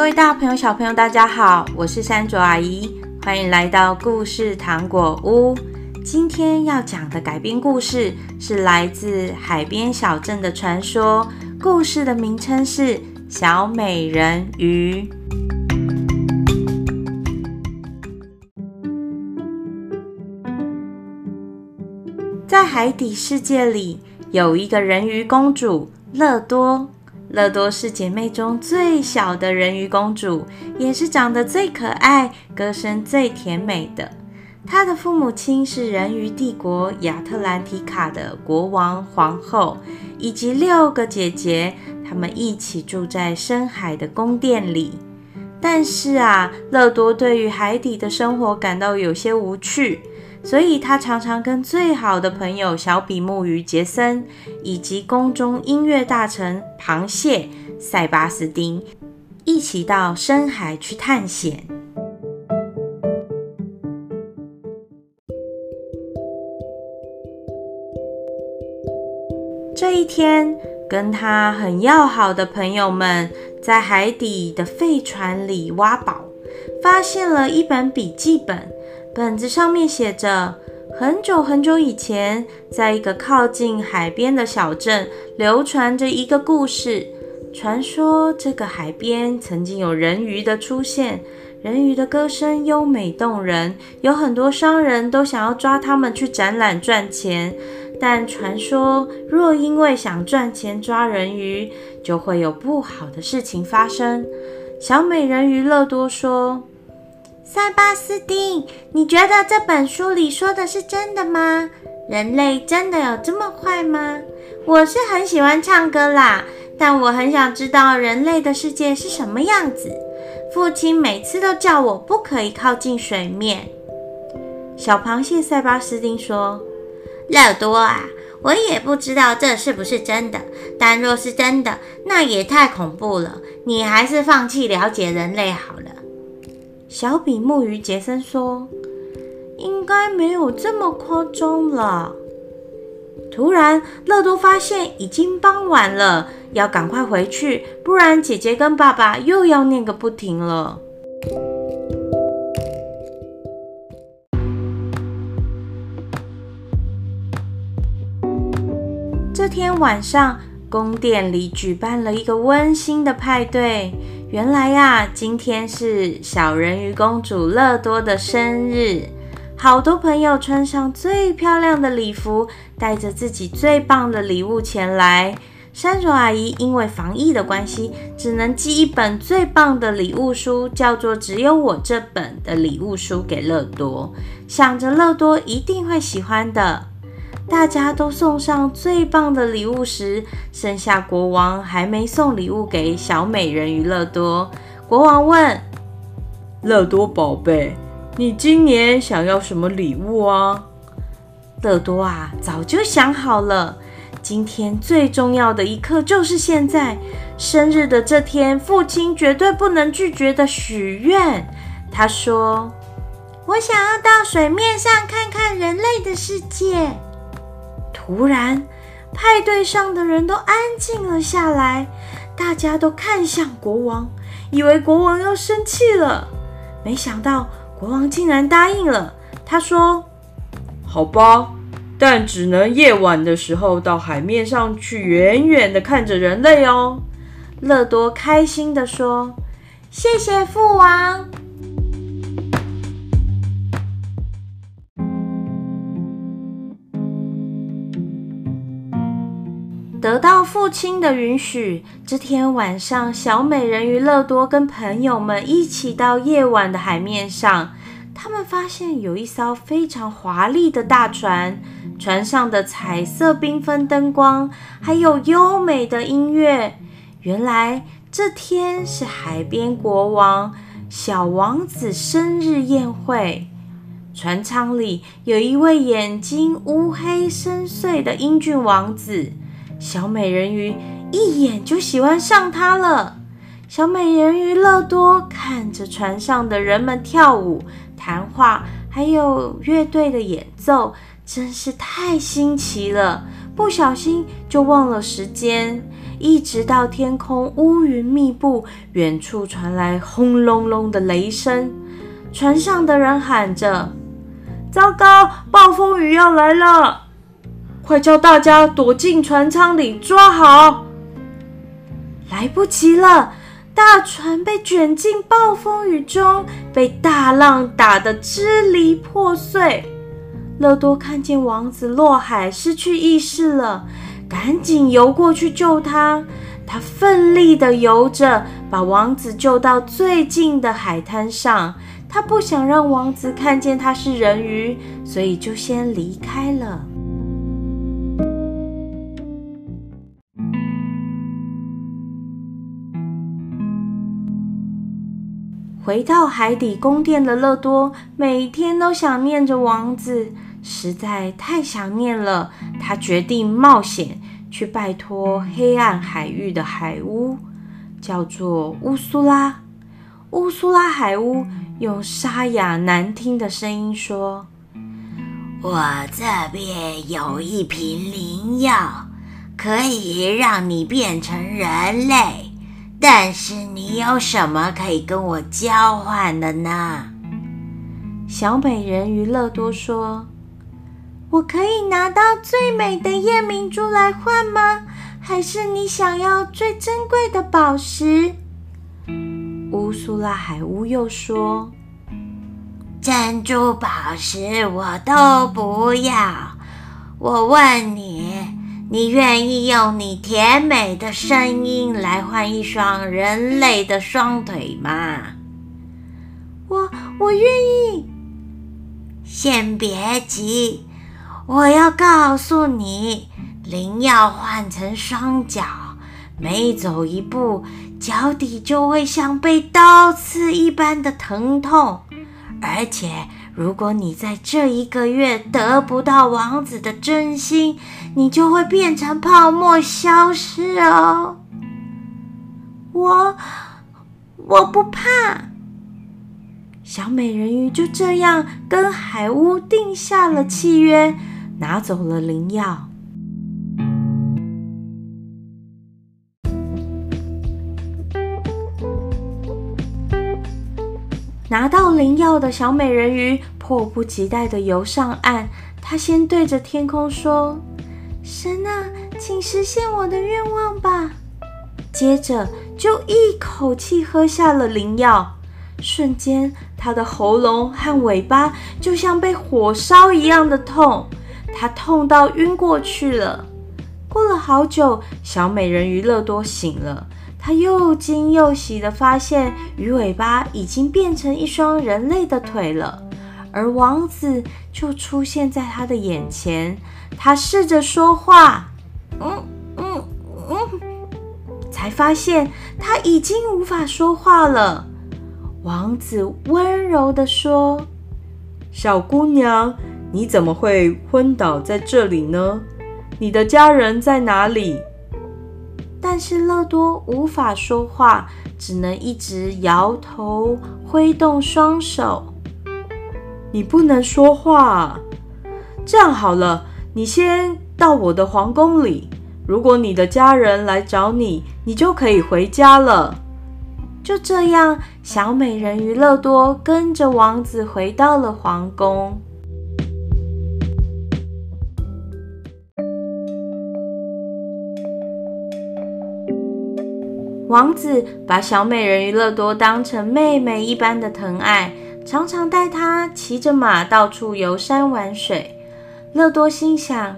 各位大朋友、小朋友，大家好，我是山卓阿姨，欢迎来到故事糖果屋。今天要讲的改编故事是来自海边小镇的传说，故事的名称是《小美人鱼》。在海底世界里，有一个人鱼公主乐多。乐多是姐妹中最小的人鱼公主，也是长得最可爱、歌声最甜美的。她的父母亲是人鱼帝国亚特兰提卡的国王、皇后，以及六个姐姐。她们一起住在深海的宫殿里。但是啊，乐多对于海底的生活感到有些无趣。所以，他常常跟最好的朋友小比目鱼杰森，以及宫中音乐大臣螃蟹塞巴斯丁一起到深海去探险。这一天，跟他很要好的朋友们在海底的废船里挖宝，发现了一本笔记本。本子上面写着：很久很久以前，在一个靠近海边的小镇，流传着一个故事。传说这个海边曾经有人鱼的出现，人鱼的歌声优美动人，有很多商人都想要抓他们去展览赚钱。但传说，若因为想赚钱抓人鱼，就会有不好的事情发生。小美人鱼乐多说。塞巴斯丁，你觉得这本书里说的是真的吗？人类真的有这么坏吗？我是很喜欢唱歌啦，但我很想知道人类的世界是什么样子。父亲每次都叫我不可以靠近水面。小螃蟹塞巴斯丁说：“乐多啊，我也不知道这是不是真的，但若是真的，那也太恐怖了。你还是放弃了解人类好了。”小比目鱼杰森说：“应该没有这么夸张了。”突然，乐多发现已经傍晚了，要赶快回去，不然姐姐跟爸爸又要念个不停了。这天晚上，宫殿里举办了一个温馨的派对。原来呀，今天是小人鱼公主乐多的生日，好多朋友穿上最漂亮的礼服，带着自己最棒的礼物前来。山竹阿姨因为防疫的关系，只能寄一本最棒的礼物书，叫做《只有我这本的礼物书》给乐多，想着乐多一定会喜欢的。大家都送上最棒的礼物时，剩下国王还没送礼物给小美人鱼乐多。国王问：“乐多宝贝，你今年想要什么礼物啊？”乐多啊，早就想好了。今天最重要的一刻就是现在，生日的这天，父亲绝对不能拒绝的许愿。他说：“我想要到水面上看看人类的世界。”突然，派对上的人都安静了下来，大家都看向国王，以为国王要生气了。没想到国王竟然答应了。他说：“好吧，但只能夜晚的时候到海面上去，远远的看着人类哦。”乐多开心地说：“谢谢父王。”得到父亲的允许，这天晚上，小美人鱼乐多跟朋友们一起到夜晚的海面上。他们发现有一艘非常华丽的大船，船上的彩色缤纷灯光，还有优美的音乐。原来这天是海边国王小王子生日宴会。船舱里有一位眼睛乌黑深邃的英俊王子。小美人鱼一眼就喜欢上他了。小美人鱼乐多看着船上的人们跳舞、谈话，还有乐队的演奏，真是太新奇了。不小心就忘了时间，一直到天空乌云密布，远处传来轰隆隆的雷声，船上的人喊着：“糟糕，暴风雨要来了！快叫大家躲进船舱里，抓好！”来不及了，大船被卷进暴风雨中，被大浪打得支离破碎。乐多看见王子落海，失去意识了，赶紧游过去救他。他奋力地游着，把王子救到最近的海滩上。他不想让王子看见他是人鱼，所以就先离开了。回到海底宫殿的乐多，每天都想念着王子，实在太想念了。他决定冒险去拜托黑暗海域的海巫，叫做乌苏拉。乌苏拉海巫用沙哑难听的声音说：“我这边有一瓶灵药，可以让你变成人类。”但是你有什么可以跟我交换的呢？小美人鱼乐多说：“我可以拿到最美的夜明珠来换吗？还是你想要最珍贵的宝石？”乌苏拉海巫又说：“珍珠宝石我都不要。我问你。”你愿意用你甜美的声音来换一双人类的双腿吗？我我愿意。先别急，我要告诉你，灵药换成双脚，每走一步，脚底就会像被刀刺一般的疼痛，而且。如果你在这一个月得不到王子的真心，你就会变成泡沫消失哦。我我不怕。小美人鱼就这样跟海巫定下了契约，拿走了灵药。拿到灵药的小美人鱼迫不及待地游上岸。她先对着天空说：“神啊，请实现我的愿望吧！”接着就一口气喝下了灵药。瞬间，她的喉咙和尾巴就像被火烧一样的痛，她痛到晕过去了。过了好久，小美人鱼乐多醒了。他又惊又喜地发现，鱼尾巴已经变成一双人类的腿了，而王子就出现在他的眼前。他试着说话，嗯嗯嗯，才发现他已经无法说话了。王子温柔地说：“小姑娘，你怎么会昏倒在这里呢？你的家人在哪里？”但是乐多无法说话，只能一直摇头、挥动双手。你不能说话，这样好了，你先到我的皇宫里。如果你的家人来找你，你就可以回家了。就这样，小美人鱼乐多跟着王子回到了皇宫。王子把小美人鱼乐多当成妹妹一般的疼爱，常常带她骑着马到处游山玩水。乐多心想，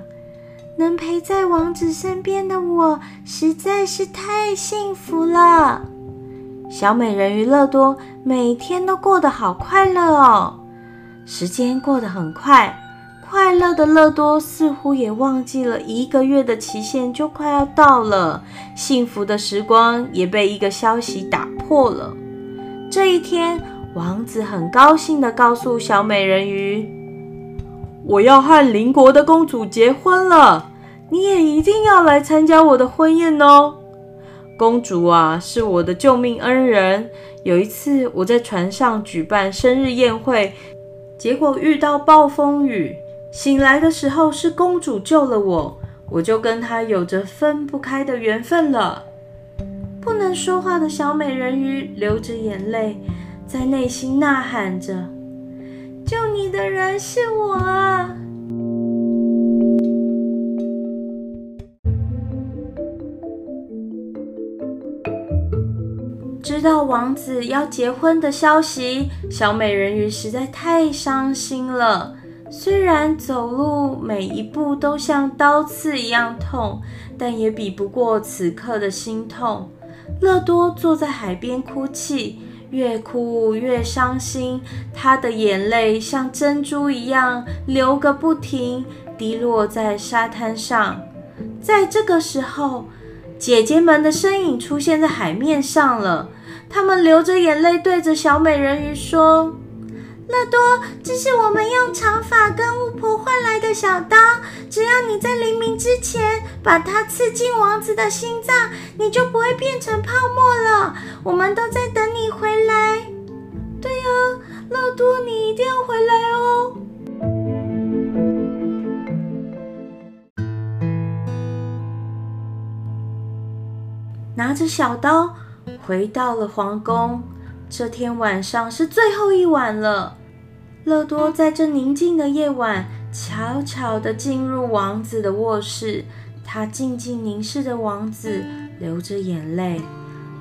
能陪在王子身边的我实在是太幸福了。小美人鱼乐多每天都过得好快乐哦，时间过得很快。快乐的乐多似乎也忘记了一个月的期限就快要到了，幸福的时光也被一个消息打破了。这一天，王子很高兴地告诉小美人鱼：“我要和邻国的公主结婚了，你也一定要来参加我的婚宴哦。”公主啊，是我的救命恩人。有一次，我在船上举办生日宴会，结果遇到暴风雨。醒来的时候是公主救了我，我就跟她有着分不开的缘分了。不能说话的小美人鱼流着眼泪，在内心呐喊着：“救你的人是我啊！”知道王子要结婚的消息，小美人鱼实在太伤心了。虽然走路每一步都像刀刺一样痛，但也比不过此刻的心痛。乐多坐在海边哭泣，越哭越伤心，他的眼泪像珍珠一样流个不停，滴落在沙滩上。在这个时候，姐姐们的身影出现在海面上了。她们流着眼泪，对着小美人鱼说：“乐多，这是我们用长发跟巫婆换来的小刀。只要你在黎明之前把它刺进王子的心脏，你就不会变成泡沫了。我们都在等你回来。”“对呀，乐多，你一定要回来哦。”拿着小刀。回到了皇宫，这天晚上是最后一晚了。乐多在这宁静的夜晚，悄悄地进入王子的卧室。他静静凝视着王子，流着眼泪。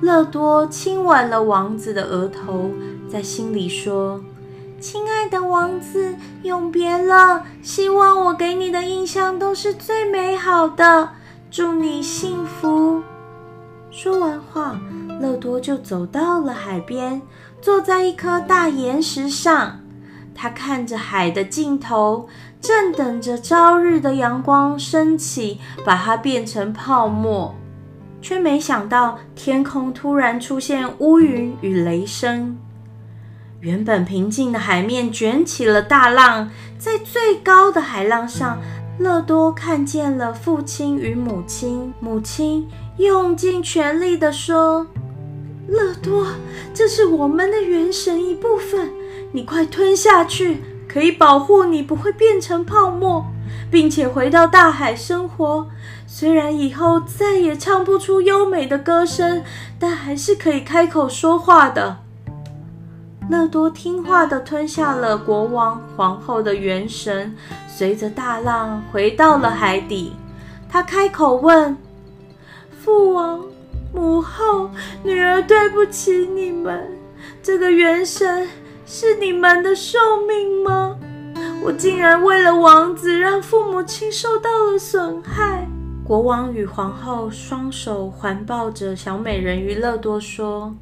乐多亲吻了王子的额头，在心里说：“亲爱的王子，永别了。希望我给你的印象都是最美好的。祝你幸福。”说完话。乐多就走到了海边，坐在一颗大岩石上。他看着海的尽头，正等着朝日的阳光升起，把它变成泡沫。却没想到，天空突然出现乌云与雷声。原本平静的海面卷起了大浪，在最高的海浪上，乐多看见了父亲与母亲。母亲用尽全力地说。乐多，这是我们的元神一部分，你快吞下去，可以保护你不会变成泡沫，并且回到大海生活。虽然以后再也唱不出优美的歌声，但还是可以开口说话的。乐多听话地吞下了国王、皇后的元神，随着大浪回到了海底。他开口问父王。母后，女儿对不起你们。这个元神是你们的寿命吗？我竟然为了王子，让父母亲受到了损害。国王与皇后双手环抱着小美人鱼乐多说：“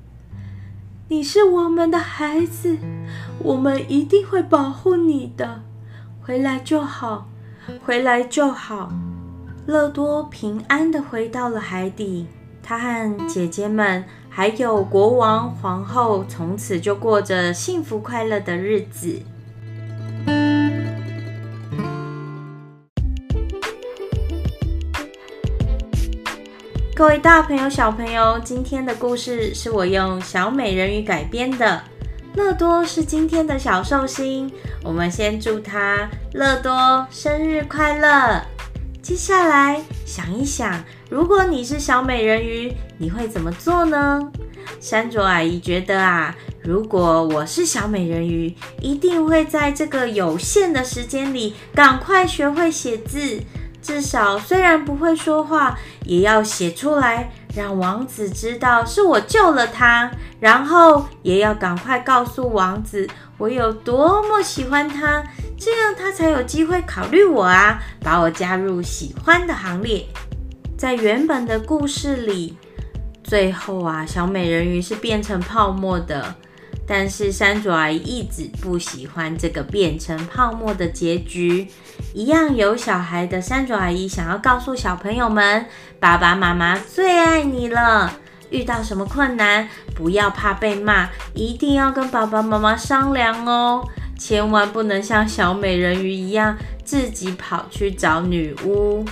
你是我们的孩子，我们一定会保护你的。回来就好，回来就好。”乐多平安地回到了海底。他和姐姐们，还有国王、皇后，从此就过着幸福快乐的日子。各位大朋友、小朋友，今天的故事是我用小美人鱼改编的。乐多是今天的小寿星，我们先祝他乐多生日快乐。接下来想一想，如果你是小美人鱼，你会怎么做呢？山卓阿姨觉得啊，如果我是小美人鱼，一定会在这个有限的时间里赶快学会写字，至少虽然不会说话，也要写出来，让王子知道是我救了他，然后也要赶快告诉王子我有多么喜欢他。这样他才有机会考虑我啊，把我加入喜欢的行列。在原本的故事里，最后啊，小美人鱼是变成泡沫的。但是山竹阿姨一直不喜欢这个变成泡沫的结局。一样有小孩的山竹阿姨想要告诉小朋友们：爸爸妈妈最爱你了。遇到什么困难，不要怕被骂，一定要跟爸爸妈妈商量哦。千万不能像小美人鱼一样自己跑去找女巫。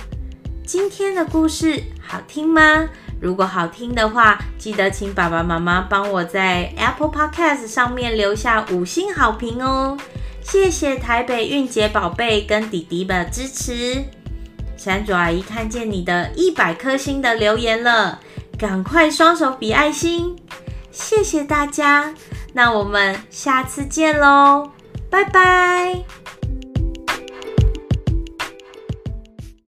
今天的故事好听吗？如果好听的话，记得请爸爸妈妈帮我在 Apple Podcast 上面留下五星好评哦。谢谢台北运杰宝贝跟弟弟的支持。山竹阿姨看见你的一百颗星的留言了，赶快双手比爱心，谢谢大家。那我们下次见喽，拜拜。